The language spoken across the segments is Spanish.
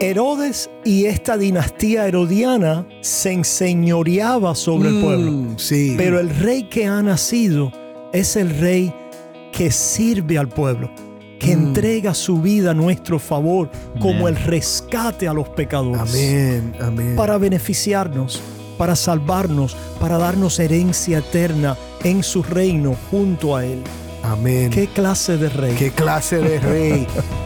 Herodes y esta dinastía herodiana se enseñoreaba sobre el pueblo. Mm, sí. Pero el rey que ha nacido es el rey que sirve al pueblo, que Mm. entrega su vida a nuestro favor como el rescate a los pecadores. Amén, amén. Para beneficiarnos, para salvarnos, para darnos herencia eterna en su reino junto a Él. Amén. ¿Qué clase de rey? ¿Qué clase de rey?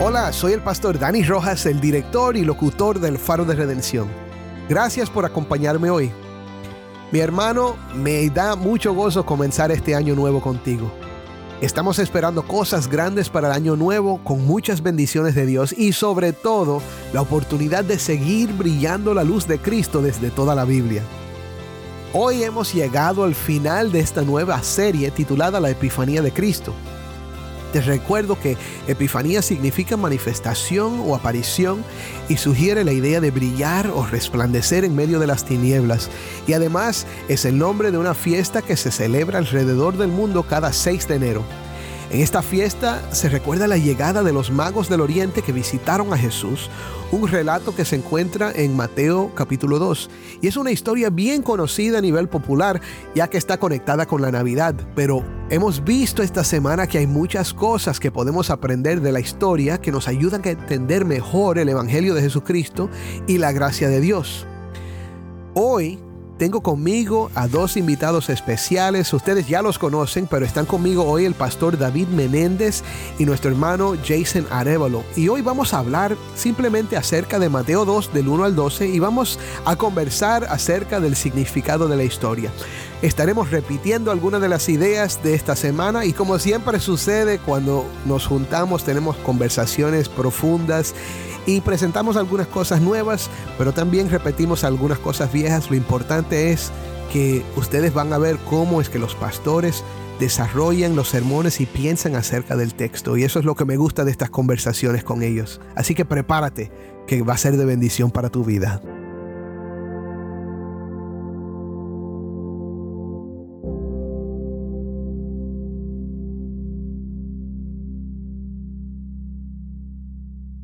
Hola, soy el pastor Dani Rojas, el director y locutor del Faro de Redención. Gracias por acompañarme hoy. Mi hermano, me da mucho gozo comenzar este año nuevo contigo. Estamos esperando cosas grandes para el año nuevo con muchas bendiciones de Dios y sobre todo la oportunidad de seguir brillando la luz de Cristo desde toda la Biblia. Hoy hemos llegado al final de esta nueva serie titulada La Epifanía de Cristo. Te recuerdo que Epifanía significa manifestación o aparición y sugiere la idea de brillar o resplandecer en medio de las tinieblas. Y además es el nombre de una fiesta que se celebra alrededor del mundo cada 6 de enero. En esta fiesta se recuerda la llegada de los magos del oriente que visitaron a Jesús, un relato que se encuentra en Mateo capítulo 2. Y es una historia bien conocida a nivel popular, ya que está conectada con la Navidad. Pero hemos visto esta semana que hay muchas cosas que podemos aprender de la historia que nos ayudan a entender mejor el Evangelio de Jesucristo y la gracia de Dios. Hoy tengo conmigo a dos invitados especiales. Ustedes ya los conocen, pero están conmigo hoy el pastor David Menéndez y nuestro hermano Jason Arevalo. Y hoy vamos a hablar simplemente acerca de Mateo 2 del 1 al 12 y vamos a conversar acerca del significado de la historia. Estaremos repitiendo algunas de las ideas de esta semana y como siempre sucede cuando nos juntamos tenemos conversaciones profundas y presentamos algunas cosas nuevas, pero también repetimos algunas cosas viejas. Lo importante es que ustedes van a ver cómo es que los pastores desarrollan los sermones y piensan acerca del texto. Y eso es lo que me gusta de estas conversaciones con ellos. Así que prepárate, que va a ser de bendición para tu vida.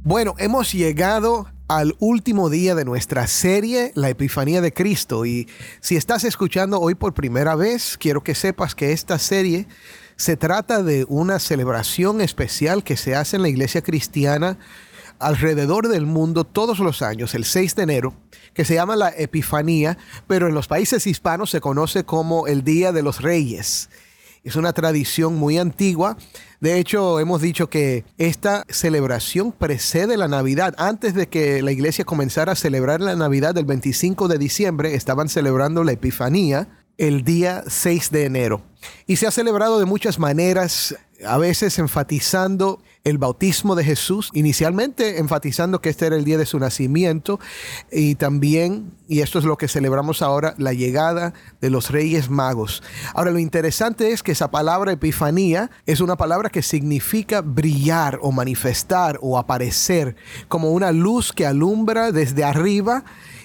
Bueno, hemos llegado al último día de nuestra serie, La Epifanía de Cristo. Y si estás escuchando hoy por primera vez, quiero que sepas que esta serie se trata de una celebración especial que se hace en la iglesia cristiana alrededor del mundo todos los años, el 6 de enero, que se llama la Epifanía, pero en los países hispanos se conoce como el Día de los Reyes. Es una tradición muy antigua. De hecho, hemos dicho que esta celebración precede la Navidad. Antes de que la iglesia comenzara a celebrar la Navidad del 25 de diciembre, estaban celebrando la Epifanía el día 6 de enero. Y se ha celebrado de muchas maneras, a veces enfatizando el bautismo de Jesús, inicialmente enfatizando que este era el día de su nacimiento y también, y esto es lo que celebramos ahora, la llegada de los reyes magos. Ahora lo interesante es que esa palabra epifanía es una palabra que significa brillar o manifestar o aparecer, como una luz que alumbra desde arriba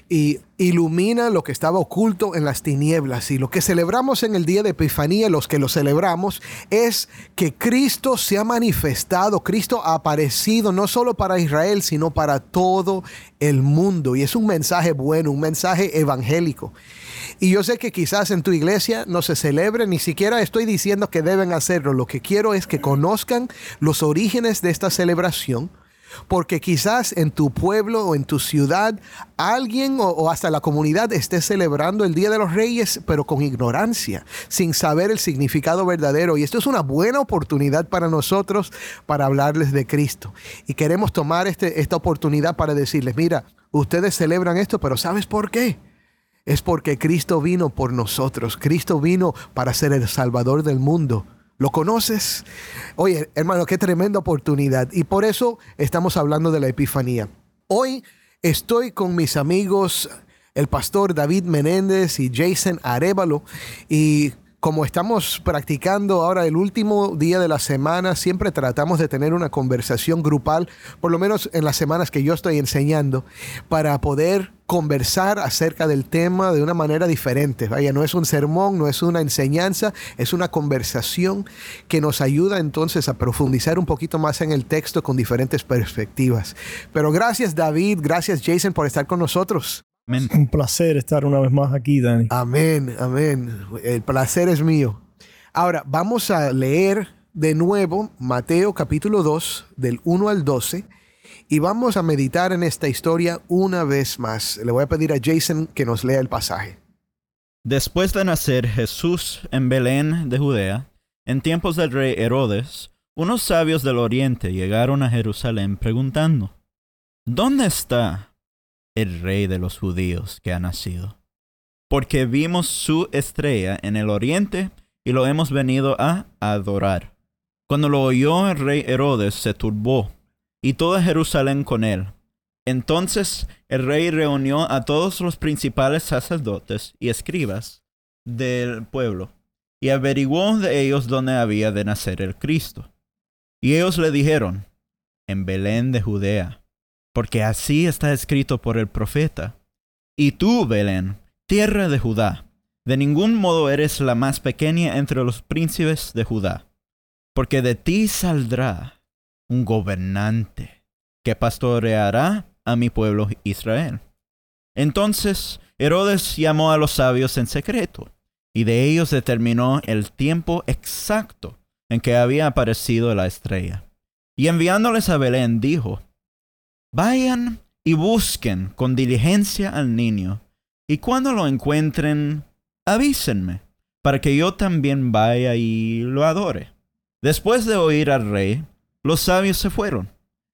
y ilumina lo que estaba oculto en las tinieblas. Y lo que celebramos en el día de Epifanía, los que lo celebramos, es que Cristo se ha manifestado, Cristo ha aparecido no solo para Israel, sino para todo el mundo. Y es un mensaje bueno, un mensaje evangélico. Y yo sé que quizás en tu iglesia no se celebre, ni siquiera estoy diciendo que deben hacerlo. Lo que quiero es que conozcan los orígenes de esta celebración porque quizás en tu pueblo o en tu ciudad alguien o, hasta la comunidad esté celebrando el Día de los Reyes, pero con ignorancia, sin saber el significado verdadero. Y esto es una buena oportunidad para nosotros para hablarles de Cristo. Y queremos tomar este, esta oportunidad para decirles, mira, ustedes celebran esto, pero ¿sabes por qué? Es porque Cristo vino por nosotros. Cristo vino para ser el Salvador del mundo. ¿Lo conoces? Oye, hermano, qué tremenda oportunidad. Y por eso estamos hablando de la Epifanía. Hoy estoy con mis amigos, el pastor David Menéndez y Jason Arevalo. Y como estamos practicando ahora el último día de la semana, siempre tratamos de tener una conversación grupal, por lo menos en las semanas que yo estoy enseñando, para poder conversar acerca del tema de una manera diferente. Vaya, no es un sermón, no es una enseñanza, es una conversación que nos ayuda entonces a profundizar un poquito más en el texto con diferentes perspectivas. Pero gracias David, gracias Jason por estar con nosotros. Amén. Un placer estar una vez más aquí, Dani. Amén, amén. El placer es mío. Ahora, vamos a leer de nuevo Mateo capítulo 2, del 1 al 12, y vamos a meditar en esta historia una vez más. Le voy a pedir a Jason que nos lea el pasaje. Después de nacer Jesús en Belén de Judea, en tiempos del rey Herodes, unos sabios del oriente llegaron a Jerusalén preguntando, ¿Dónde está el rey de los judíos que ha nacido. Porque vimos su estrella en el oriente y lo hemos venido a adorar. Cuando lo oyó el rey Herodes se turbó, y toda Jerusalén con él. Entonces el rey reunió a todos los principales sacerdotes y escribas del pueblo, y averiguó de ellos dónde había de nacer el Cristo. Y ellos le dijeron, en Belén de Judea porque así está escrito por el profeta. Y tú, Belén, tierra de Judá, de ningún modo eres la más pequeña entre los príncipes de Judá, porque de ti saldrá un gobernante que pastoreará a mi pueblo Israel. Entonces Herodes llamó a los sabios en secreto, y de ellos determinó el tiempo exacto en que había aparecido la estrella. Y enviándoles a Belén dijo, Vayan y busquen con diligencia al niño, y cuando lo encuentren, avísenme, para que yo también vaya y lo adore. Después de oír al rey, los sabios se fueron,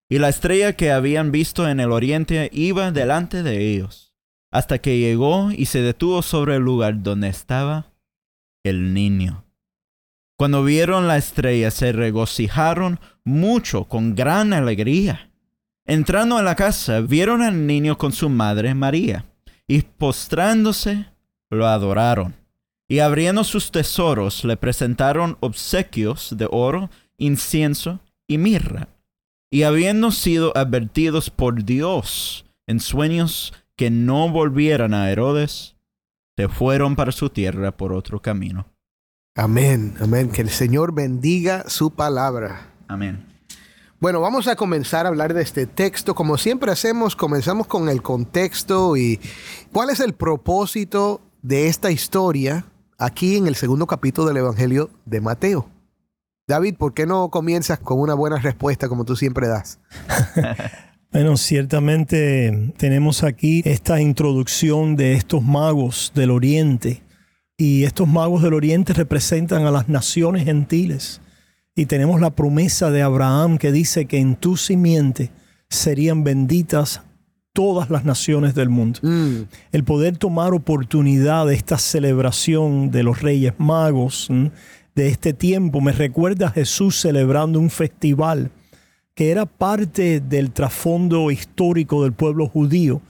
y la estrella que habían visto en el oriente iba delante de ellos, hasta que llegó y se detuvo sobre el lugar donde estaba el niño. Cuando vieron la estrella se regocijaron mucho con gran alegría. Entrando en la casa, vieron al niño con su madre María, y postrándose, lo adoraron. Y abriendo sus tesoros, le presentaron obsequios de oro, incienso y mirra. Y habiendo sido advertidos por Dios en sueños que no volvieran a Herodes, se fueron para su tierra por otro camino. Amén, amén. Que el Señor bendiga su palabra. Amén. Bueno, vamos a comenzar a hablar de este texto. Como siempre hacemos, comenzamos con el contexto y cuál es el propósito de esta historia aquí en el segundo capítulo del Evangelio de Mateo. David, ¿por qué no comienzas con una buena respuesta como tú siempre das? Bueno, ciertamente tenemos aquí esta introducción de estos magos del Oriente. Y estos magos del Oriente representan a las naciones gentiles. Y tenemos la promesa de Abraham que dice que en tu simiente serían benditas todas las naciones del mundo. Mm. El poder tomar oportunidad de esta celebración de los Reyes Magos, ¿m? de este tiempo, me recuerda a Jesús celebrando un festival que era parte del trasfondo histórico del pueblo judío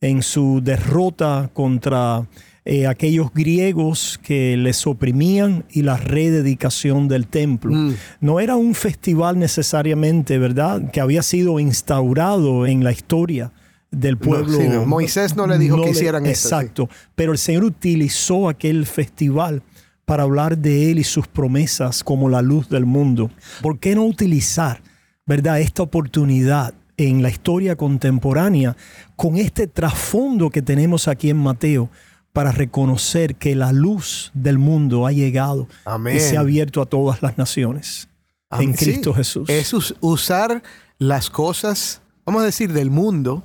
en su derrota contra eh, aquellos griegos que les oprimían y la rededicación del templo. Mm. No era un festival necesariamente, ¿verdad?, que había sido instaurado en la historia del pueblo. sí, no. Moisés no le dijo que hicieran esto, sí. Exacto. Pero el Señor utilizó aquel festival para hablar de Él y sus promesas como la luz del mundo. ¿Por qué no utilizar, verdad, esta oportunidad en la historia contemporánea con este trasfondo que tenemos aquí en Mateo? Para reconocer que la luz del mundo ha llegado Amén. y se ha abierto a todas las naciones en. Sí, Cristo Jesús. Es us- usar las cosas, vamos a decir, del mundo,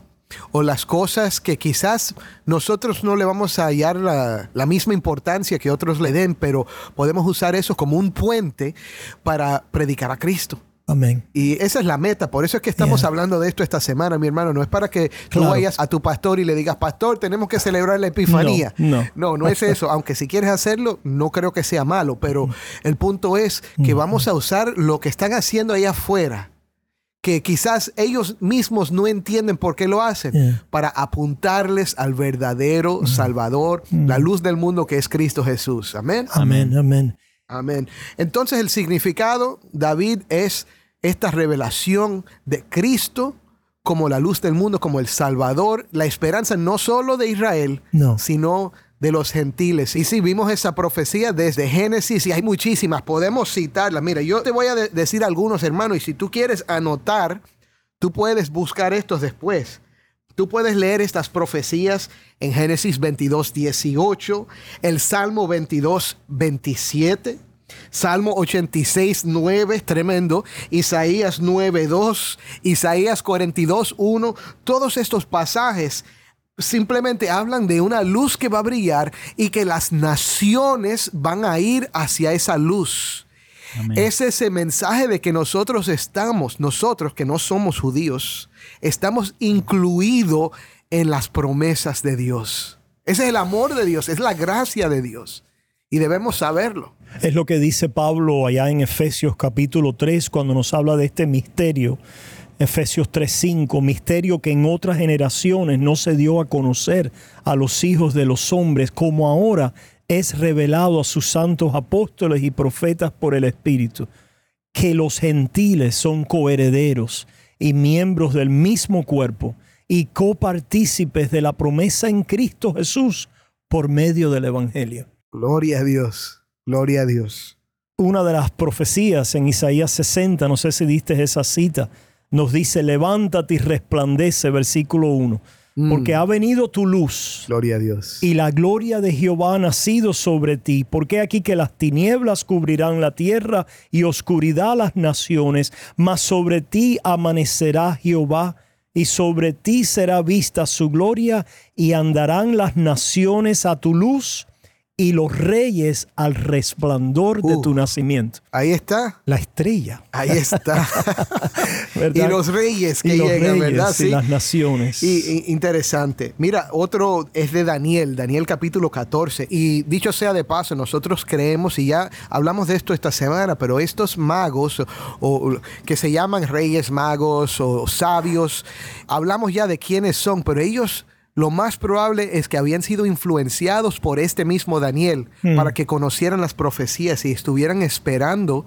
o las cosas que quizás nosotros no le vamos a hallar la, la, misma importancia que otros le den, pero podemos usar eso como un puente para predicar a Cristo. Amén. Y esa es la meta, por eso es que estamos Yeah. hablando de esto esta semana, mi hermano. No es para que tú vayas a tu pastor y le digas, pastor, tenemos que celebrar la Epifanía. No, no. no, no es eso. Aunque si quieres hacerlo, no creo que sea malo, pero el punto es que vamos a usar lo que están haciendo allá afuera, que quizás ellos mismos no entienden por qué lo hacen, Yeah. para apuntarles al verdadero Salvador, la luz del mundo que es Cristo Jesús. Amén. Amén, amén. Amén. Entonces el significado, David, es esta revelación de Cristo como la luz del mundo, como el Salvador, la esperanza no solo de Israel, No. sino de los gentiles. Y si vimos esa profecía desde Génesis y hay muchísimas, podemos citarlas. Mira, yo te voy a de- decir algunos, hermanos, y si tú quieres anotar, tú puedes buscar estos después. Tú puedes leer estas profecías en Génesis 22, 18, el Salmo 22, 27, Salmo 86, 9, tremendo, Isaías 9, 2, Isaías 42, 1. Todos estos pasajes simplemente hablan de una luz que va a brillar y que las naciones van a ir hacia esa luz. Es ese mensaje de que nosotros estamos, nosotros que no somos judíos, estamos incluidos en las promesas de Dios. Ese es el amor de Dios, es la gracia de Dios. Y debemos saberlo. Es lo que dice Pablo allá en Efesios capítulo 3 cuando nos habla de este misterio. Efesios 3:5, misterio que en otras generaciones no se dio a conocer a los hijos de los hombres, como ahora es revelado a sus santos apóstoles y profetas por el Espíritu, que los gentiles son coherederos y miembros del mismo cuerpo y copartícipes de la promesa en Cristo Jesús por medio del Evangelio. Gloria a Dios, gloria a Dios. una de las profecías en Isaías 60, no sé si diste esa cita, nos dice, levántate y resplandece, versículo 1, porque ha venido tu luz Gloria a Dios. y la gloria de Jehová ha nacido sobre ti, porque aquí que las tinieblas cubrirán la tierra y oscuridad las naciones, mas sobre ti amanecerá Jehová y sobre ti será vista su gloria y andarán las naciones a tu luz y los reyes al resplandor de Uh. tu nacimiento. Ahí está, La estrella. ahí está. y los reyes que Y los llegan, reyes ¿verdad? y las naciones. Y, y- interesante. Mira, otro es de Daniel, Daniel capítulo 14. Y dicho sea de paso, nosotros creemos, y ya hablamos de esto esta semana, pero estos magos, o, o que se llaman reyes magos o sabios, hablamos ya de quiénes son, pero ellos... Lo más probable es que habían sido influenciados por este mismo Daniel para que conocieran las profecías y estuvieran esperando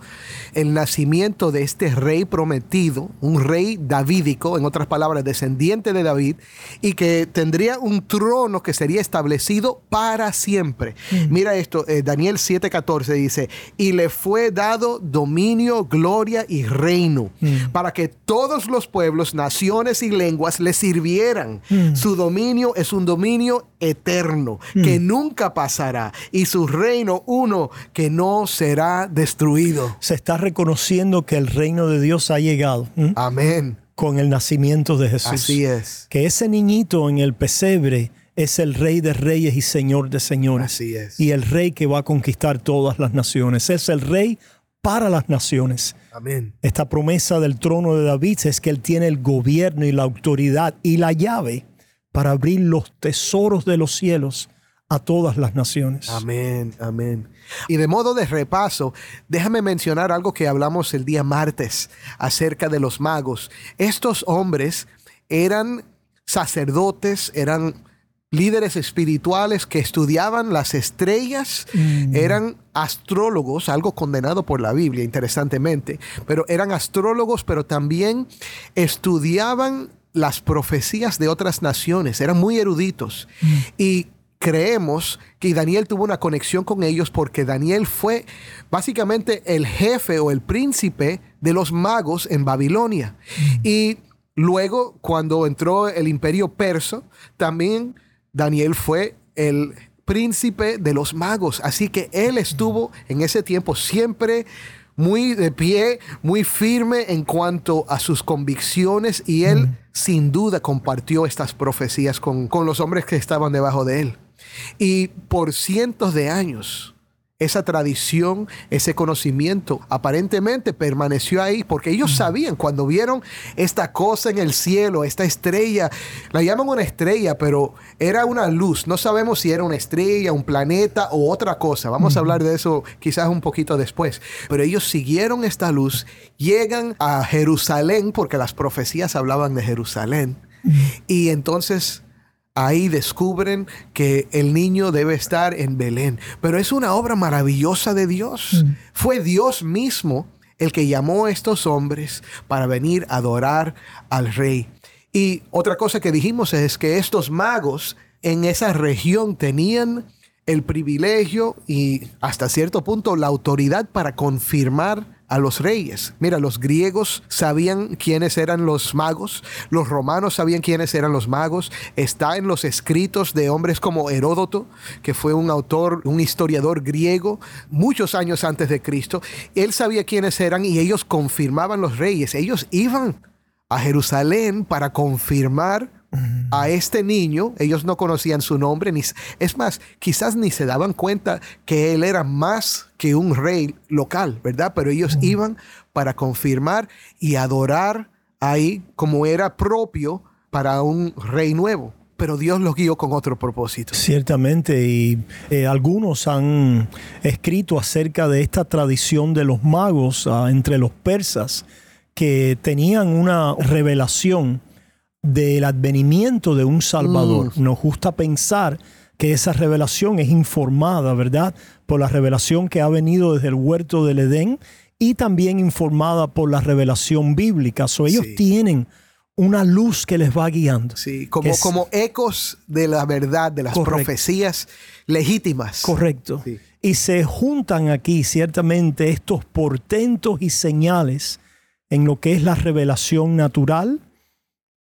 el nacimiento de este rey prometido, un rey davídico, en otras palabras, descendiente de David, y que tendría un trono que sería establecido para siempre. Mira esto, eh, Daniel 7:14 dice, y le fue dado dominio, gloria y reino, para que todos los pueblos, naciones y lenguas le sirvieran. Su dominio es un dominio eterno, que nunca pasará, y su reino uno que no será destruido. Se está reconociendo que el reino de Dios ha llegado. Amén. con el nacimiento de Jesús. Así es. Que ese niñito en el pesebre es el rey de reyes y señor de señores. Así es. Y el rey que va a conquistar todas las naciones. Es el rey para las naciones. Amén. Esta promesa del trono de David es que él tiene el gobierno y la autoridad y la llave para abrir los tesoros de los cielos a todas las naciones. Amén, amén. Y de modo de repaso, déjame mencionar algo que hablamos el día martes acerca de los magos. Estos hombres eran sacerdotes, eran líderes espirituales que estudiaban las estrellas, eran astrólogos, algo condenado por la Biblia, interesantemente, pero eran astrólogos, pero también estudiaban las profecías de otras naciones, eran muy eruditos. Y creemos que Daniel tuvo una conexión con ellos porque Daniel fue básicamente el jefe o el príncipe de los magos en Babilonia. Y luego, cuando entró el imperio persa, también Daniel fue el príncipe de los magos. Así que él estuvo en ese tiempo siempre muy de pie, muy firme en cuanto a sus convicciones y él sin duda compartió estas profecías con, con los hombres que estaban debajo de él. Y por cientos de años, esa tradición, ese conocimiento aparentemente permaneció ahí porque ellos sabían cuando vieron esta cosa en el cielo, esta estrella, la llaman una estrella, pero era una luz. No sabemos si era una estrella, un planeta o otra cosa. Vamos a hablar de eso quizás un poquito después. Pero ellos siguieron esta luz, llegan a Jerusalén porque las profecías hablaban de Jerusalén. Y entonces Ahí descubren que el niño debe estar en Belén. Pero es una obra maravillosa de Dios. Mm. Fue Dios mismo el que llamó a estos hombres para venir a adorar al rey. Y otra cosa que dijimos es que estos magos en esa región tenían el privilegio y hasta cierto punto la autoridad para confirmar a los reyes. Mira, los griegos sabían quiénes eran los magos, los romanos sabían quiénes eran los magos, está en los escritos de hombres como Heródoto, que fue un autor, un historiador griego, muchos años antes de Cristo. Él sabía quiénes eran y ellos confirmaban los reyes. Ellos iban a Jerusalén para confirmar a este niño, ellos no conocían su nombre, ni, es más, quizás ni se daban cuenta que él era más que un rey local, ¿verdad? Pero ellos iban para confirmar y adorar ahí como era propio para un rey nuevo. Pero Dios los guió con otro propósito. Ciertamente, y eh, algunos han escrito acerca de esta tradición de los magos ah, entre los persas que tenían una revelación del advenimiento de un Salvador. Mm. Nos gusta pensar que esa revelación es informada, ¿verdad? Por la revelación que ha venido desde el huerto del Edén y también informada por la revelación bíblica. So, ellos Sí. tienen una luz que les va guiando. Sí, como, Es- como ecos de la verdad, de las Correcto. profecías legítimas. Correcto. Sí. Y se juntan aquí ciertamente estos portentos y señales en lo que es la revelación natural,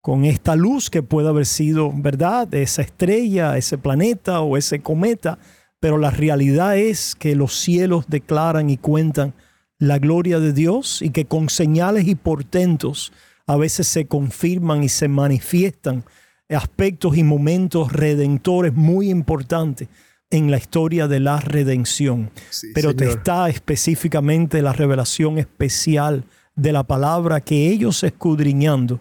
con esta luz que puede haber sido, ¿verdad?, esa estrella, ese planeta o ese cometa, pero la realidad es que los cielos declaran y cuentan la gloria de Dios y que con señales y portentos a veces se confirman y se manifiestan aspectos y momentos redentores muy importantes en la historia de la redención. Sí, Pero te está específicamente la revelación especial de la palabra que ellos escudriñando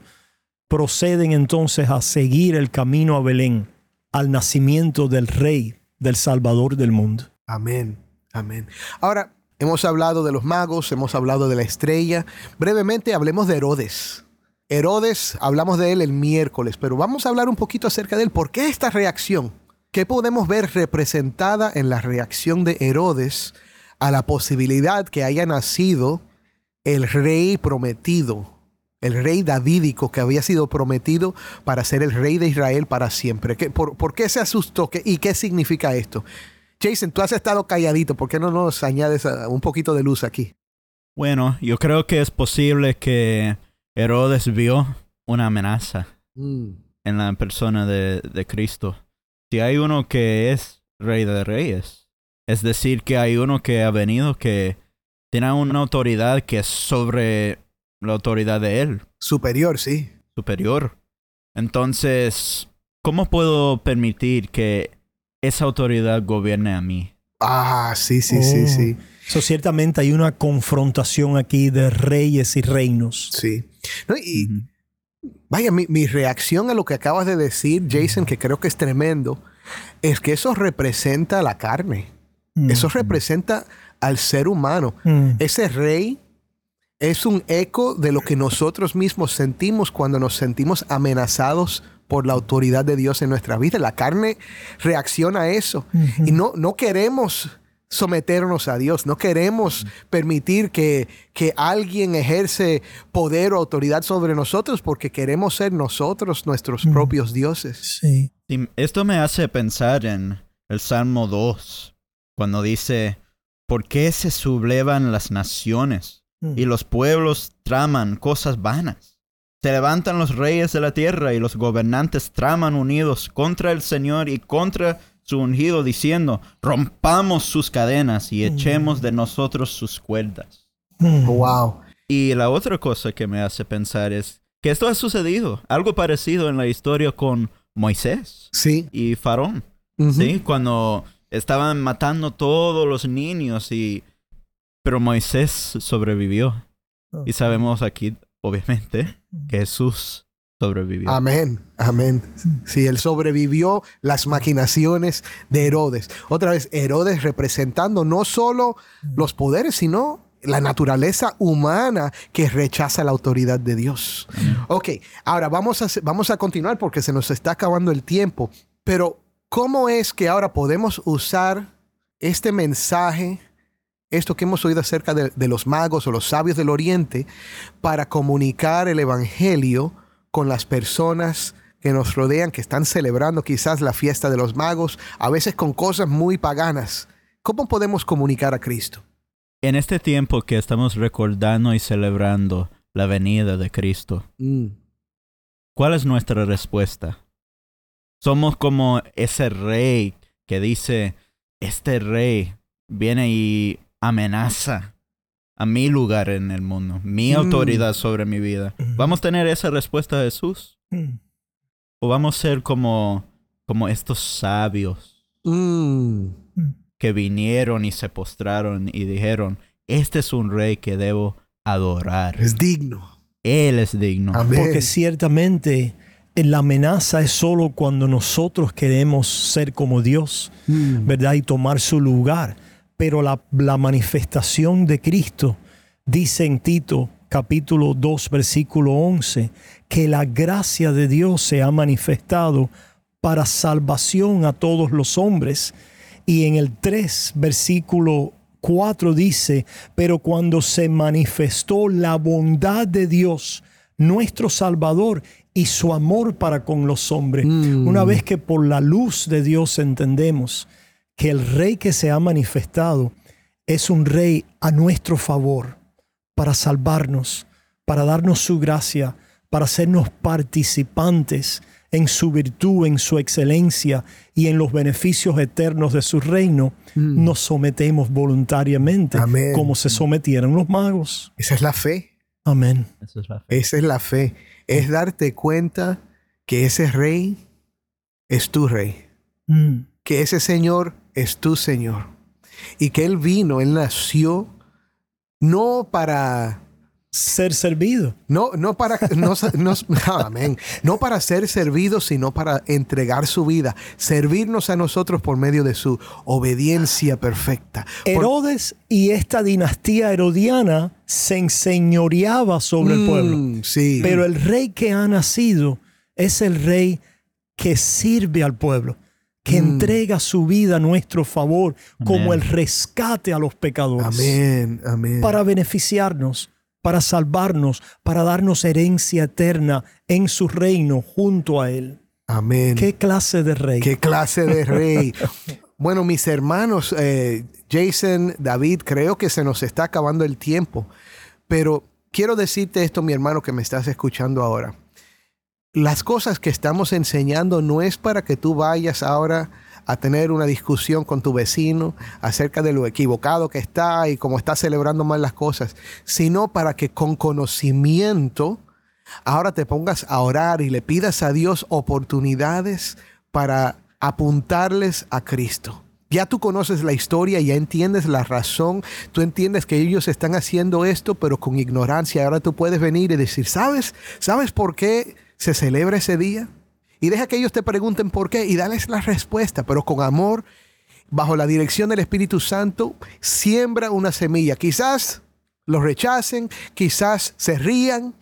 proceden entonces a seguir el camino a Belén, al nacimiento del Rey, del Salvador del mundo. Amén, amén. Ahora, hemos hablado de los magos, hemos hablado de la estrella. Brevemente hablemos de Herodes. Herodes, hablamos de él el miércoles, pero vamos a hablar un poquito acerca de él. ¿Por qué esta reacción? ¿Qué podemos ver representada en la reacción de Herodes a la posibilidad que haya nacido el rey prometido, el rey davídico que había sido prometido para ser el rey de Israel para siempre? ¿Qué- por, por qué se asustó? ¿Qué- ¿Y qué significa esto? Jason, tú has estado calladito, ¿por qué no nos añades ah, un poquito de luz aquí? Bueno, yo creo que es posible que Herodes vio una amenaza en la persona de, de Cristo. Si hay uno que es rey de reyes, es decir, que hay uno que ha venido que tiene una autoridad que es sobre la autoridad de él, Superior, sí. superior. Entonces, ¿cómo puedo permitir que esa autoridad gobierne a mí? Ah, sí, sí, sí, Oh. sí. So, ciertamente hay una confrontación aquí de reyes y reinos. Sí. No, y vaya, mi, mi reacción a lo que acabas de decir, Jason, que creo que es tremendo, es que eso representa la carne. Mm. Eso representa al ser humano. Mm. Ese rey es un eco de lo que nosotros mismos sentimos cuando nos sentimos amenazados por la autoridad de Dios en nuestra vida. La carne reacciona a eso. Y no, no queremos someternos a Dios, no queremos permitir que, que alguien ejerce poder o autoridad sobre nosotros porque queremos ser nosotros nuestros propios dioses. Sí. Sí, esto me hace pensar en el Salmo 2, cuando dice, ¿por qué se sublevan las naciones Mm. y los pueblos traman cosas vanas? Se levantan los reyes de la tierra y los gobernantes traman unidos contra el Señor y contra su ungido, diciendo, rompamos sus cadenas y echemos de nosotros sus cuerdas. Mm. Wow. Y la otra cosa que me hace pensar es que esto ha sucedido, algo parecido en la historia con Moisés Sí. y Faraón, Ujú. ¿sí? Cuando estaban matando todos los niños y... Pero Moisés sobrevivió. Y sabemos aquí, obviamente, que Jesús sobrevivió. Amén, amén. Sí, él sobrevivió las maquinaciones de Herodes. Otra vez, Herodes representando no solo los poderes, sino la naturaleza humana que rechaza la autoridad de Dios. Ok, ahora vamos a, vamos a continuar porque se nos está acabando el tiempo. Pero, ¿cómo es que ahora podemos usar este mensaje, esto que hemos oído acerca de, de los magos o los sabios del Oriente, para comunicar el Evangelio con las personas que nos rodean, que están celebrando quizás la fiesta de los magos, a veces con cosas muy paganas? ¿Cómo podemos comunicar a Cristo? En este tiempo que estamos recordando y celebrando la venida de Cristo, ¿cuál es nuestra respuesta? Somos como ese rey que dice, este rey viene y amenaza a mi lugar en el mundo, mi Mm. autoridad sobre mi vida. ¿Vamos a tener esa respuesta de Jesús? Mm. ¿O vamos a ser como, como estos sabios Mm. que vinieron y se postraron y dijeron, este es un rey que debo adorar. Es digno. Él es digno. Amén. Porque ciertamente la amenaza es solo cuando nosotros queremos ser como Dios, Mm. ¿verdad? Y tomar su lugar. Pero la, la manifestación de Cristo dice en Tito capítulo 2 versículo 11 que la gracia de Dios se ha manifestado para salvación a todos los hombres. Y en el 3 versículo 4 dice, pero cuando se manifestó la bondad de Dios, nuestro Salvador, y su amor para con los hombres, Mm. una vez que por la luz de Dios entendemos que el rey que se ha manifestado es un rey a nuestro favor, para salvarnos, para darnos su gracia, para hacernos participantes en su virtud, en su excelencia y en los beneficios eternos de su reino, nos sometemos voluntariamente, Amén. como se sometieron los magos. Esa es la fe. Amén. Esa es la fe. Esa es la fe. Es darte cuenta que ese rey es tu rey. Mm. Que ese Señor es tu Señor. Y que Él vino, Él nació no para Ser servido. No, no para, no, no- amén. no para ser servidos, sino para entregar su vida, servirnos a nosotros por medio de su obediencia perfecta. Herodes y esta dinastía herodiana se enseñoreaba sobre el pueblo. Mm, sí. Pero el rey que ha nacido es el rey que sirve al pueblo, que Mm. entrega su vida a nuestro favor como el rescate a los pecadores. amén, amén. Para beneficiarnos, para salvarnos, para darnos herencia eterna en su reino junto a él. amén. ¿Qué clase de rey? ¿Qué clase de rey? bueno, mis hermanos, eh, Jason, David, creo que se nos está acabando el tiempo, pero quiero decirte esto, mi hermano, que me estás escuchando ahora. Las cosas que estamos enseñando no es para que tú vayas ahora a tener una discusión con tu vecino acerca de lo equivocado que está y cómo está celebrando mal las cosas, sino para que con conocimiento ahora te pongas a orar y le pidas a Dios oportunidades para apuntarles a Cristo. Ya tú conoces la historia, ya entiendes la razón, tú entiendes que ellos están haciendo esto, pero con ignorancia. Ahora tú puedes venir y decir, ¿sabes? ¿Sabes por qué se celebra ese día? Y deja que ellos te pregunten por qué y dales la respuesta, pero con amor, bajo la dirección del Espíritu Santo, siembra una semilla. Quizás lo rechacen, quizás se rían.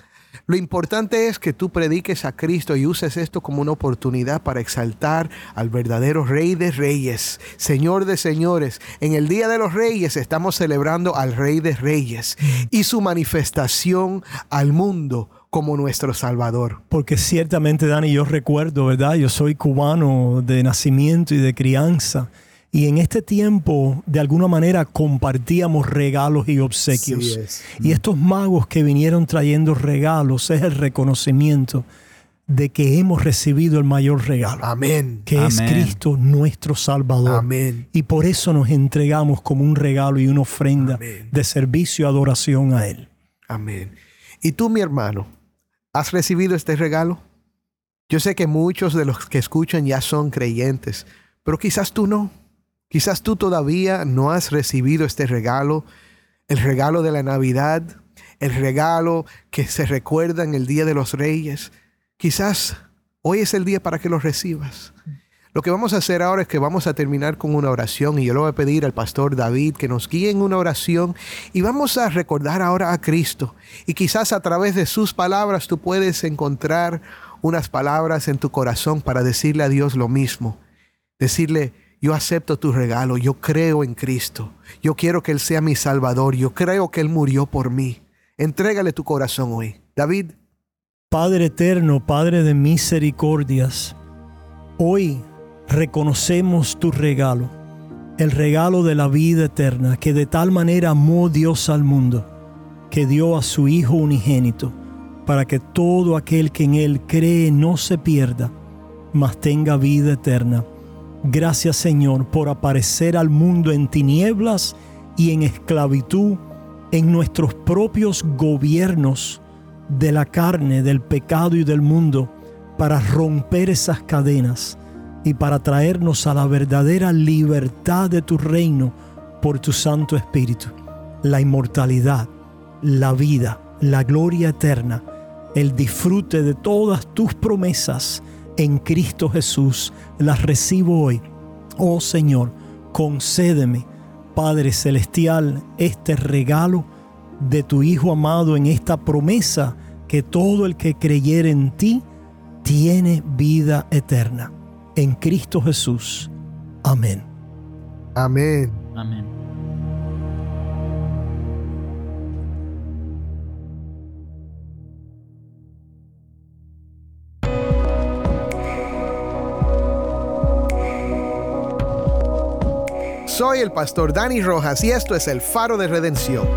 Lo importante es que tú prediques a Cristo y uses esto como una oportunidad para exaltar al verdadero Rey de Reyes, Señor de Señores. En el Día de los Reyes estamos celebrando al Rey de Reyes y su manifestación al mundo como nuestro Salvador. Porque ciertamente, Dani, yo recuerdo, ¿verdad? Yo soy cubano de nacimiento y de crianza. Y en este tiempo, de alguna manera, compartíamos regalos y obsequios. Es. Y estos magos que vinieron trayendo regalos es el reconocimiento de que hemos recibido el mayor regalo, Amén. que es. Cristo nuestro Salvador. Amén. Y por eso nos entregamos como un regalo y una ofrenda Amén. de servicio y adoración a Él. Amén. ¿Y tú, mi hermano, has recibido este regalo? Yo sé que muchos de los que escuchan ya son creyentes, pero quizás tú no. Quizás tú todavía no has recibido este regalo, el regalo de la Navidad, el regalo que se recuerda en el Día de los Reyes. Quizás hoy es el día para que lo recibas. Lo que vamos a hacer ahora es que vamos a terminar con una oración y yo le voy a pedir al pastor David que nos guíe en una oración y vamos a recordar ahora a Cristo. Y quizás a través de sus palabras tú puedes encontrar unas palabras en tu corazón para decirle a Dios lo mismo. Decirle, yo acepto tu regalo, yo creo en Cristo, yo quiero que Él sea mi Salvador, yo creo que Él murió por mí. Entrégale tu corazón hoy. David, Padre eterno, Padre de misericordias, hoy reconocemos tu regalo, el regalo de la vida eterna, que de tal manera amó Dios al mundo, que dio a su Hijo unigénito, para que todo aquel que en Él cree no se pierda, mas tenga vida eterna. Gracias Señor por aparecer al mundo en tinieblas y en esclavitud, en nuestros propios gobiernos de la carne, del pecado y del mundo, para romper esas cadenas y para traernos a la verdadera libertad de tu reino por tu Santo Espíritu, la inmortalidad, la vida, la gloria eterna, el disfrute de todas tus promesas en Cristo Jesús, las recibo hoy. Oh Señor, concédeme, Padre Celestial, este regalo de tu Hijo amado en esta promesa que todo el que creyere en ti tiene vida eterna. En Cristo Jesús. Amén. amén. Amén. Soy el pastor Dani Rojas y esto es el Faro de Redención.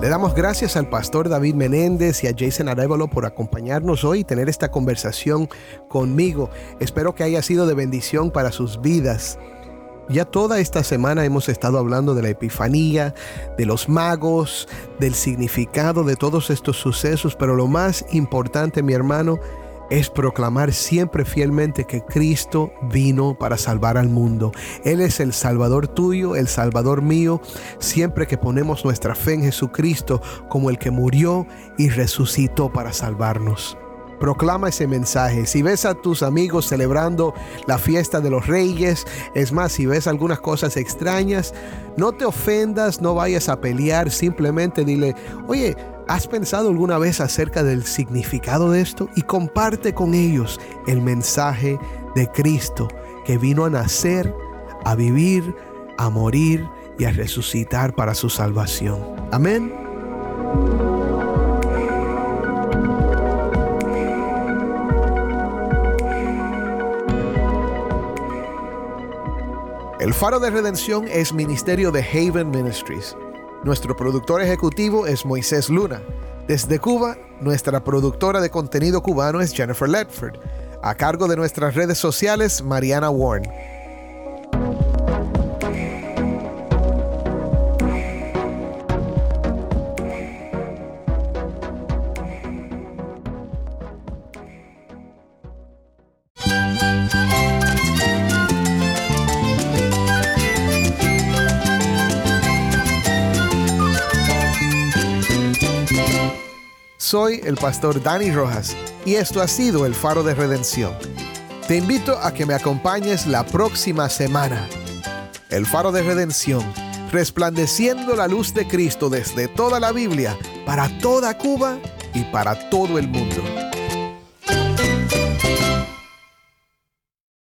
Le damos gracias al pastor David Menéndez y a Jason Arevalo por acompañarnos hoy y tener esta conversación conmigo. Espero que haya sido de bendición para sus vidas. Ya toda esta semana hemos estado hablando de la Epifanía, de los magos, del significado de todos estos sucesos, pero lo más importante, mi hermano, es proclamar siempre fielmente que Cristo vino para salvar al mundo. Él es el Salvador tuyo, el Salvador mío, siempre que ponemos nuestra fe en Jesucristo como el que murió y resucitó para salvarnos. Proclama ese mensaje. Si ves a tus amigos celebrando la fiesta de los reyes, es más, si ves algunas cosas extrañas, no te ofendas, no vayas a pelear, simplemente dile, oye, ¿has pensado alguna vez acerca del significado de esto? Y comparte con ellos el mensaje de Cristo, que vino a nacer, a vivir, a morir y a resucitar para su salvación. Amén. El Faro de Redención es ministerio de Haven Ministries. Nuestro productor ejecutivo es Moisés Luna. Desde Cuba, nuestra productora de contenido cubano es Jennifer Ledford. A cargo de nuestras redes sociales, Mariana Warren. El pastor Dani Rojas y esto ha sido el Faro de Redención. Te invito a que me acompañes la próxima semana. El Faro de Redención, resplandeciendo la luz de Cristo desde toda la Biblia, para toda Cuba y para todo el mundo.